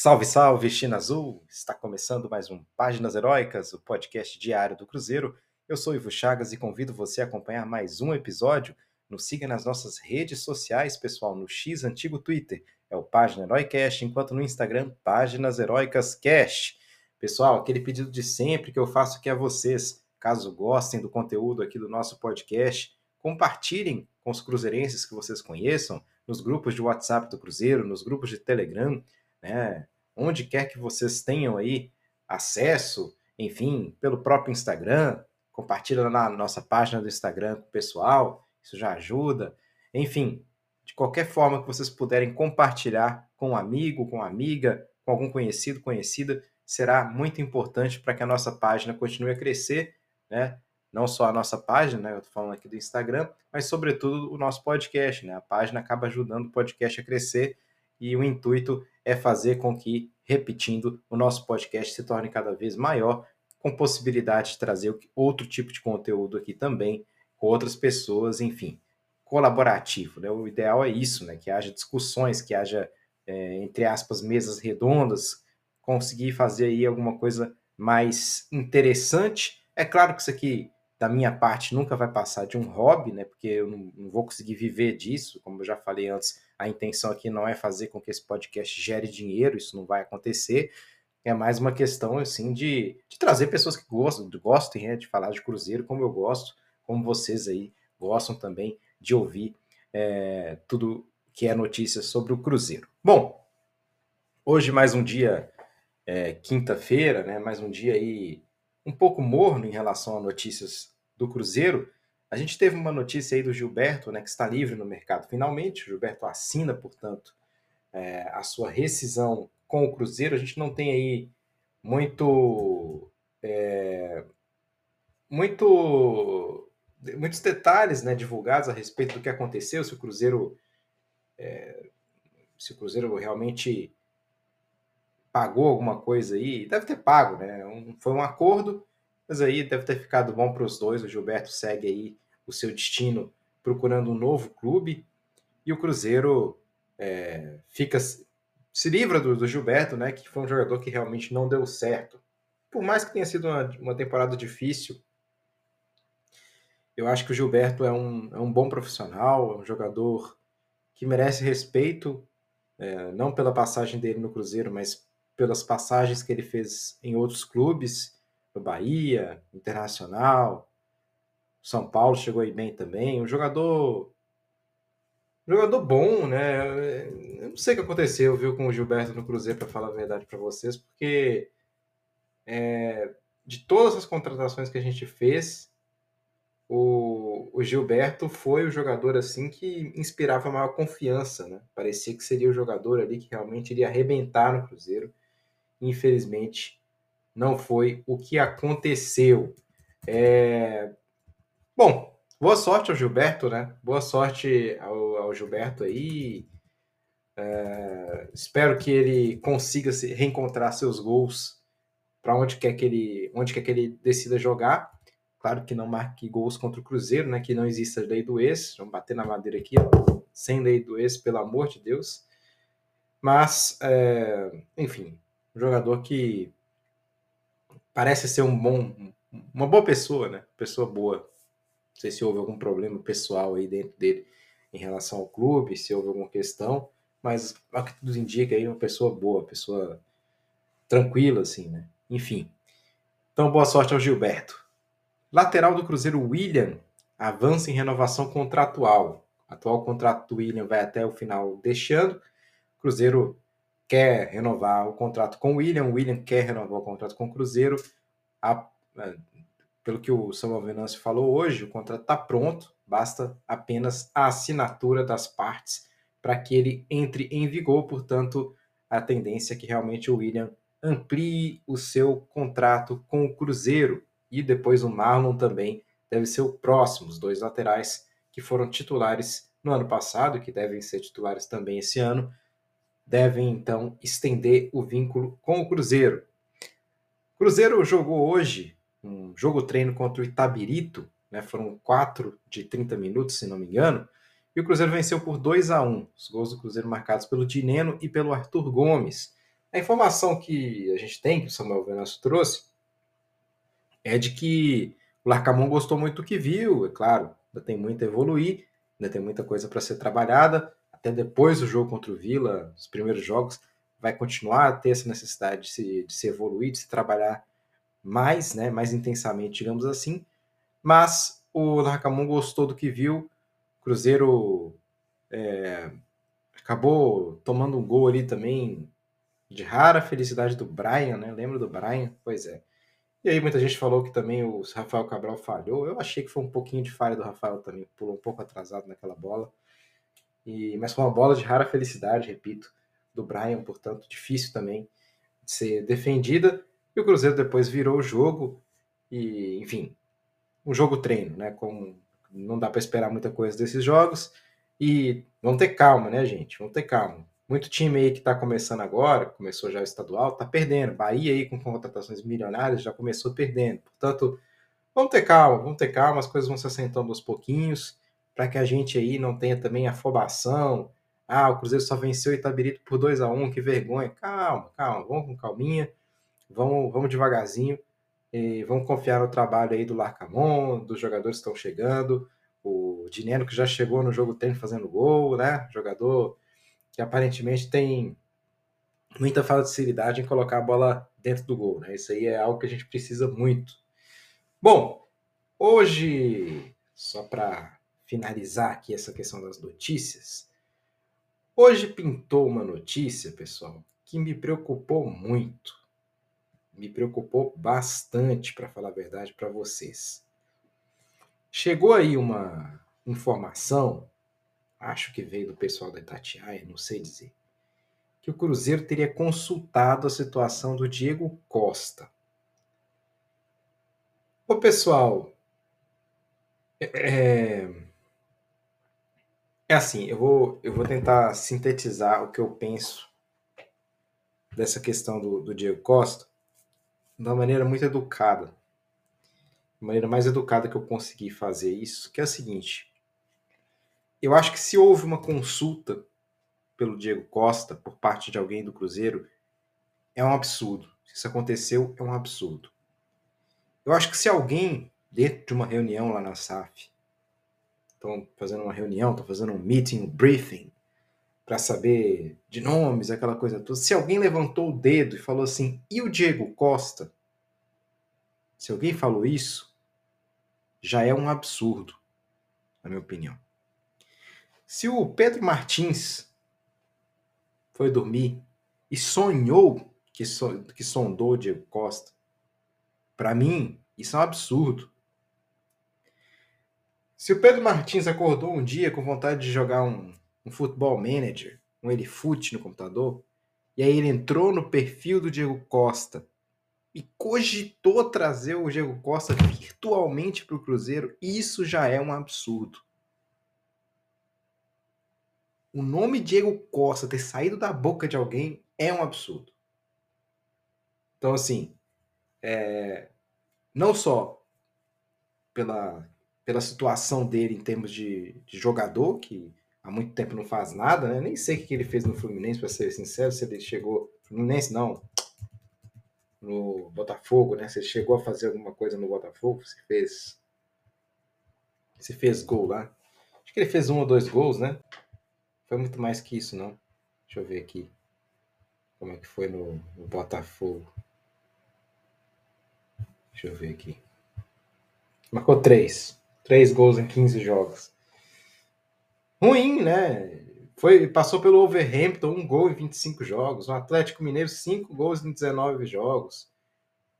Salve, salve, China Azul! Está começando mais um Páginas Heróicas, o podcast diário do Cruzeiro. Eu sou Ivo Chagas e convido você a acompanhar mais um episódio. Nos siga nas nossas redes sociais, pessoal, no X antigo Twitter, é o Página Heroicast, enquanto no Instagram, Páginas Heróicas Cast. Pessoal, aquele pedido de sempre que eu faço aqui a vocês, caso gostem do conteúdo aqui do nosso podcast, compartilhem com os cruzeirenses que vocês conheçam, nos grupos de WhatsApp do Cruzeiro, nos grupos de Telegram, né? Onde quer que vocês tenham aí acesso, enfim, pelo próprio Instagram, compartilha na nossa página do Instagram com o pessoal, isso já ajuda. Enfim, de qualquer forma que vocês puderem compartilhar com um amigo, com uma amiga, com algum conhecido, conhecida, será muito importante para que a nossa página continue a crescer, né? Não só a nossa página, né? Eu estou falando aqui do Instagram, mas sobretudo o nosso podcast, né? A página acaba ajudando o podcast a crescer e o intuito é fazer com que, repetindo, o nosso podcast se torne cada vez maior, com possibilidade de trazer outro tipo de conteúdo aqui também, com outras pessoas, enfim, colaborativo. Né? O ideal é isso, né? que haja discussões, que haja, é, entre aspas, mesas redondas, conseguir fazer aí alguma coisa mais interessante. É claro que isso aqui, da minha parte, nunca vai passar de um hobby, né? porque eu não, não vou conseguir viver disso, como eu já falei antes, a intenção aqui não é fazer com que esse podcast gere dinheiro, isso não vai acontecer. É mais uma questão assim de, de trazer pessoas que gostam, gostem né, de falar de Cruzeiro, como eu gosto, como vocês aí gostam também de ouvir é, tudo que é notícia sobre o Cruzeiro. Bom, hoje mais um dia, é, quinta-feira, né? Mais um dia aí um pouco morno em relação a notícias do Cruzeiro. A gente teve uma notícia aí do Gilberto, né, que está livre no mercado. Finalmente, o Gilberto assina, portanto, é, a sua rescisão com o Cruzeiro. A gente não tem aí muito, é, muito, muitos detalhes, né, divulgados a respeito do que aconteceu, se o Cruzeiro, é, se o Cruzeiro realmente pagou alguma coisa aí. Deve ter pago, né? Um, foi um acordo mas aí deve ter ficado bom para os dois. O Gilberto segue aí o seu destino procurando um novo clube. E o Cruzeiro é, fica se livra do, do, Gilberto, né? Que foi um jogador que realmente não deu certo. Por mais que tenha sido uma, uma temporada difícil, eu acho que o Gilberto é um, é um bom profissional, é um jogador que merece respeito, é, não pela passagem dele no Cruzeiro, mas pelas passagens que ele fez em outros clubes no Bahia, Internacional, São Paulo chegou aí bem também. Um jogador. Jogador bom, né? Eu não sei o que aconteceu, viu, com o Gilberto no Cruzeiro, para falar a verdade para vocês, porque é, de todas as contratações que a gente fez, o, o, Gilberto foi o jogador assim que inspirava maior confiança, né? Parecia que seria o jogador ali que realmente iria arrebentar no Cruzeiro. Infelizmente, não foi o que aconteceu. É... Bom, boa sorte ao Gilberto, né? Boa sorte ao, ao Gilberto aí. É... Espero que ele consiga se reencontrar seus gols para onde quer que ele, onde quer que ele decida jogar. Claro que não marque gols contra o Cruzeiro, né? Que não exista lei do ex. Vamos bater na madeira aqui, ó. sem lei do ex, pelo amor de Deus. Mas, é... enfim, jogador que parece ser um bom, uma boa pessoa, né? Pessoa boa. Não sei se houve algum problema pessoal aí dentro dele em relação ao clube, se houve alguma questão, mas o que tudo indica aí uma pessoa boa, pessoa tranquila, assim, né? Enfim. Então, boa sorte ao Gilberto. Lateral do Cruzeiro, William, avança em renovação contratual. Atual contrato do William vai até o final deste ano. Cruzeiro quer renovar o contrato com o William, o William quer renovar o contrato com o Cruzeiro. A, pelo que o Samuel Venâncio falou hoje, o contrato está pronto, basta apenas a assinatura das partes para que ele entre em vigor. Portanto, a tendência é que realmente o William amplie o seu contrato com o Cruzeiro e depois o Marlon também deve ser o próximo, os dois laterais que foram titulares no ano passado, que devem ser titulares também esse ano, devem então estender o vínculo com o Cruzeiro. O Cruzeiro jogou hoje um jogo treino contra o Itabirito, né? foram quatro de 30 minutos, se não me engano, e o Cruzeiro venceu por 2 a 1 Os gols do Cruzeiro marcados pelo Dineno e pelo Arthur Gomes. A informação que a gente tem, que o Samuel Venâncio trouxe, é de que o Larcamon gostou muito do que viu, é claro, ainda tem muito a evoluir, ainda tem muita coisa para ser trabalhada, até depois do jogo contra o Vila, os primeiros jogos, vai continuar a ter essa necessidade de se, de se evoluir, de se trabalhar mais, né, mais intensamente, digamos assim, mas o Larcamon gostou do que viu, o Cruzeiro é, acabou tomando um gol ali também de rara felicidade do Brian, né? Lembra do Brian? Pois é. E aí muita gente falou que também o Rafael Cabral falhou. Eu achei que foi um pouquinho de falha do Rafael também, pulou um pouco atrasado naquela bola. E, mas foi uma bola de rara felicidade, repito, do Brian, portanto, difícil também de ser defendida. E o Cruzeiro depois virou o jogo e, enfim, um jogo treino, né? Com, não dá para esperar muita coisa desses jogos. E vamos ter calma, né, gente? Vamos ter calma. Muito time aí que está começando agora, começou já o estadual, está perdendo. Bahia aí com contratações milionárias já começou perdendo. Portanto, vamos ter calma, vamos ter calma, as coisas vão se assentando aos pouquinhos, para que a gente aí não tenha também afobação. Ah, o Cruzeiro só venceu o Itabirito por 2 a 1 que vergonha. Calma, calma, vamos com calminha, vamos, vamos devagarzinho, e vamos confiar no trabalho aí do Larcamon, dos jogadores que estão chegando, o Dinero que já chegou no jogo treino fazendo gol, né? Jogador que aparentemente tem muita facilidade em colocar a bola dentro do gol. Né? Isso aí é algo que a gente precisa muito. Bom, hoje, só para finalizar aqui essa questão das notícias, hoje pintou uma notícia, pessoal, que me preocupou muito. Me preocupou bastante, para falar a verdade para vocês. Chegou aí uma informação acho que veio do pessoal da Itatiaia, não sei dizer, que o Cruzeiro teria consultado a situação do Diego Costa. Ô pessoal, é, é, é assim, eu vou, eu vou tentar sintetizar o que eu penso dessa questão do, do Diego Costa de uma maneira muito educada. De maneira mais educada que eu consegui fazer isso, que é a seguinte eu acho que se houve uma consulta pelo Diego Costa por parte de alguém do Cruzeiro, é um absurdo. Se isso aconteceu, é um absurdo. Eu acho que se alguém, dentro de uma reunião lá na SAF, estão fazendo uma reunião, estão fazendo um meeting, um briefing, para saber de nomes, aquela coisa toda, se alguém levantou o dedo e falou assim, e o Diego Costa? Se alguém falou isso, já é um absurdo, na minha opinião. Se o Pedro Martins foi dormir e sonhou que, so, que sondou o Diego Costa, para mim, isso é um absurdo. Se o Pedro Martins acordou um dia com vontade de jogar um, um futebol manager, um Elifute no computador, e aí ele entrou no perfil do Diego Costa e cogitou trazer o Diego Costa virtualmente para o Cruzeiro, isso já é um absurdo o nome Diego Costa ter saído da boca de alguém é um absurdo. Então, assim, é, não só pela, pela situação dele em termos de, de, jogador, que há muito tempo não faz nada, né? Nem sei o que ele fez no Fluminense, para ser sincero, se ele chegou. Fluminense não. No Botafogo, né? Ele chegou a fazer alguma coisa no Botafogo, se fez. Se fez gol lá. Acho que ele fez um ou dois gols, né? Foi muito mais que isso, não. Deixa eu ver aqui. Como é que foi no, no Botafogo. Deixa eu ver aqui. Marcou três. Três gols em 15 jogos. Ruim, né? Foi, passou pelo Overhampton, um gol em 25 jogos. O Atlético Mineiro, cinco gols em 19 jogos.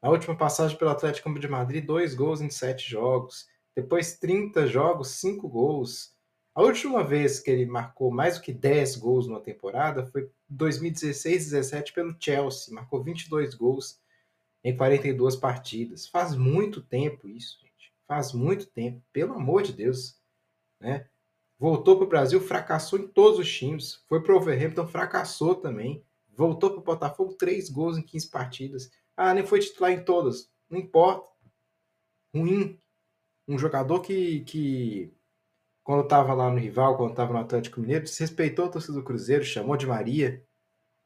A última passagem pelo Atlético de Madrid, dois gols em sete jogos. Depois 30 jogos, cinco gols. A última vez que ele marcou mais do que 10 gols numa temporada foi 2016-17 pelo Chelsea, marcou 22 gols em 42 partidas. Faz muito tempo isso. Faz muito tempo, pelo amor de Deus, né? Voltou para o Brasil, fracassou em todos os times. Foi para o Overhampton, fracassou também. Voltou para o Botafogo, 3 gols em 15 partidas. Ah, nem foi titular em todas. Não importa. Ruim. Um jogador que, que quando estava lá no rival, quando estava no Atlético Mineiro, desrespeitou a torcida do Cruzeiro, chamou de Maria,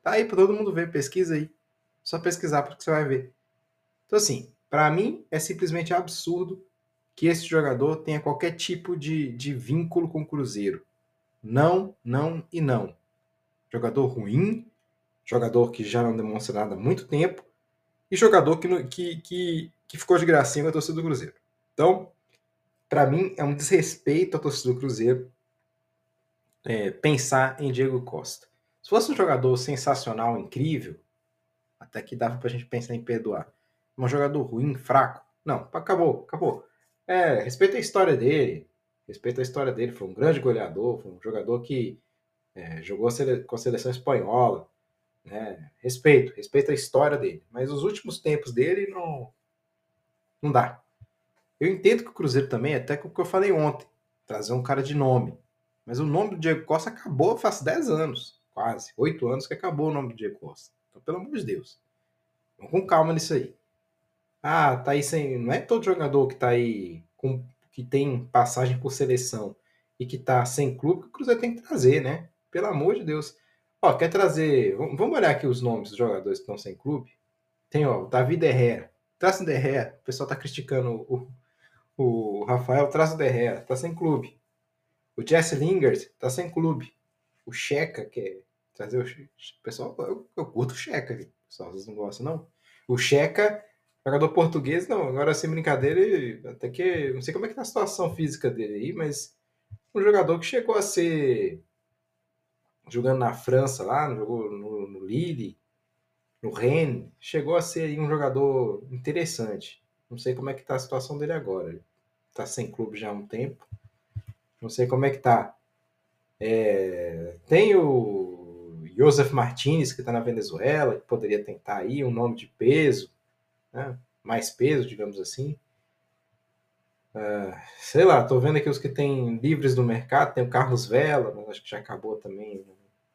Tá aí para todo mundo ver, pesquisa aí. Só pesquisar porque você vai ver. Então, assim, para mim é simplesmente absurdo que esse jogador tenha qualquer tipo de, de vínculo com o Cruzeiro. Não, não e não. Jogador ruim, jogador que já não demonstra nada há muito tempo, e jogador que, que, que, que ficou de gracinha com a torcida do Cruzeiro. Então, para mim, é um desrespeito à torcida do Cruzeiro é, pensar em Diego Costa. Se fosse um jogador sensacional, incrível, até que dava para a gente pensar em perdoar. Um jogador ruim, fraco, não, acabou, acabou. É, respeita a história dele, respeita a história dele. Foi um grande goleador, foi um jogador que é, jogou com a seleção espanhola, né? Respeito, respeito a história dele. Mas os últimos tempos dele não, não dá. Eu entendo que o Cruzeiro também, até com o que eu falei ontem, trazer um cara de nome. Mas o nome do Diego Costa acabou faz 10 anos, quase, 8 anos que acabou o nome do Diego Costa. Então, pelo amor de Deus, vamos com calma nisso aí. Ah, tá aí sem. Não é todo jogador que tá aí com que tem passagem por seleção e que tá sem clube que o Cruzeiro tem que trazer, né? Pelo amor de Deus. Ó, quer trazer. Vamos olhar aqui os nomes dos jogadores que estão sem clube. Tem, ó, o Davi Derrea. Traz o Derrea. O pessoal tá criticando o, o Rafael. Traz o Derrea. Tá sem clube. O Jesse Lingard tá sem clube. O Checa, que é trazer o, o pessoal. Eu, eu curto o Checa, pessoal. Vocês não gostam, não? O Checa, jogador português, não. Agora, sem brincadeira, até que. Não sei como é que tá a situação física dele aí, mas. Um jogador que chegou a ser jogando na França lá, jogou no, no Lille, no Rennes, chegou a ser um jogador interessante. Não sei como é que tá a situação dele agora. Ele tá sem clube já há um tempo. Não sei como é que tá. É, tem o Josef Martinez, que está na Venezuela, que poderia tentar aí um nome de peso, né? mais peso, digamos assim. Uh, sei lá, tô vendo aqui os que tem livres do mercado, tem o Carlos Vela, mas acho que já acabou também,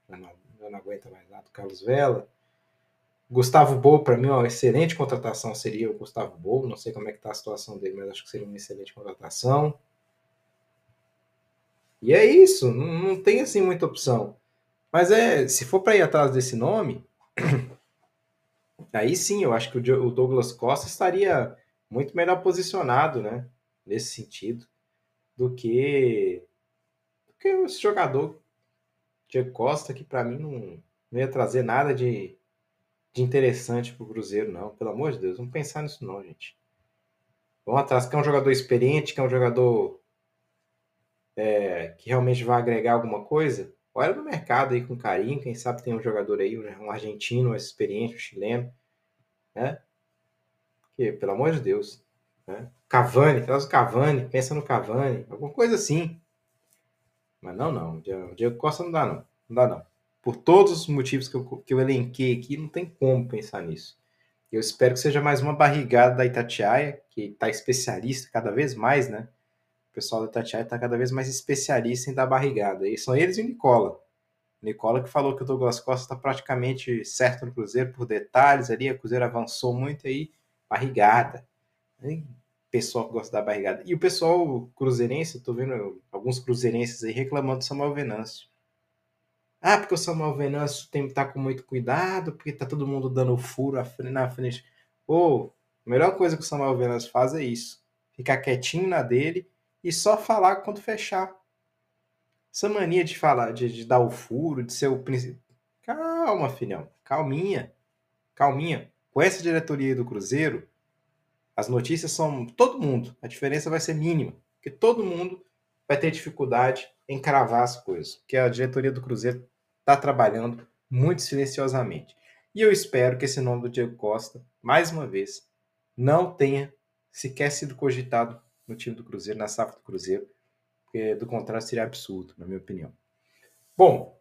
já não, já não aguenta mais nada, o Carlos Vela. Gustavo Bol, para mim, uma excelente contratação seria o Gustavo Bol, não sei como é que tá a situação dele, mas acho que seria uma excelente contratação. E é isso, não, não tem assim muita opção. Mas é, se for para ir atrás desse nome, aí sim, eu acho que o Douglas Costa estaria muito melhor posicionado, né? nesse sentido, do que, do que esse jogador Diego Costa, que para mim não, não ia trazer nada de, de interessante para o Cruzeiro, não. Pelo amor de Deus, vamos pensar nisso não, gente. Vamos atrás, que é um jogador experiente, que é um jogador é, que realmente vai agregar alguma coisa, olha no mercado aí com carinho, quem sabe tem um jogador aí, um argentino mais experiente, um chileno, né? Que, pelo amor de Deus, né? Cavani, traz o Cavani, pensa no Cavani, alguma coisa assim. Mas não, não. O Diego Costa não dá, não. Não dá, não. Por todos os motivos que eu, que eu elenquei aqui, não tem como pensar nisso. Eu espero que seja mais uma barrigada da Itatiaia, que está especialista cada vez mais, né? O pessoal da Itatiaia está cada vez mais especialista em dar barrigada. E são eles e o Nicola. Nicola que falou que o Douglas Costa está praticamente certo no Cruzeiro por detalhes ali. O Cruzeiro avançou muito aí, barrigada pessoal que gosta da barrigada. E o pessoal cruzeirense, tô vendo alguns cruzeirenses aí reclamando do Samuel Venâncio. Ah, porque o Samuel Venâncio tem que estar tá com muito cuidado, porque tá todo mundo dando furo na frente. Ou, a melhor coisa que o Samuel Venâncio faz é isso. Ficar quietinho na dele e só falar quando fechar. Essa mania de falar, de, de dar o furo, de ser o príncipe. Calma, filhão. Calminha. Calminha. Com essa diretoria do Cruzeiro, as notícias são todo mundo. A diferença vai ser mínima, porque todo mundo vai ter dificuldade em cravar as coisas, que a diretoria do Cruzeiro está trabalhando muito silenciosamente. E eu espero que esse nome do Diego Costa, mais uma vez, não tenha sequer sido cogitado no time do Cruzeiro, na safra do Cruzeiro, porque do contrário seria absurdo, na minha opinião. Bom,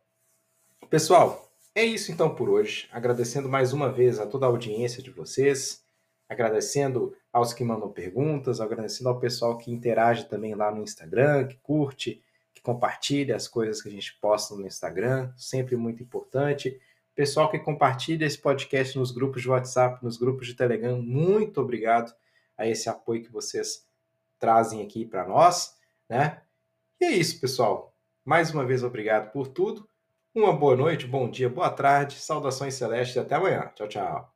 pessoal, é isso então por hoje. Agradecendo mais uma vez a toda a audiência de vocês agradecendo aos que mandam perguntas, agradecendo ao pessoal que interage também lá no Instagram, que curte, que compartilha as coisas que a gente posta no Instagram, sempre muito importante. Pessoal que compartilha esse podcast nos grupos de WhatsApp, nos grupos de Telegram, muito obrigado a esse apoio que vocês trazem aqui para nós, né? E é isso, pessoal. Mais uma vez, obrigado por tudo. Uma boa noite, bom dia, boa tarde, saudações celestes e até amanhã. Tchau, tchau.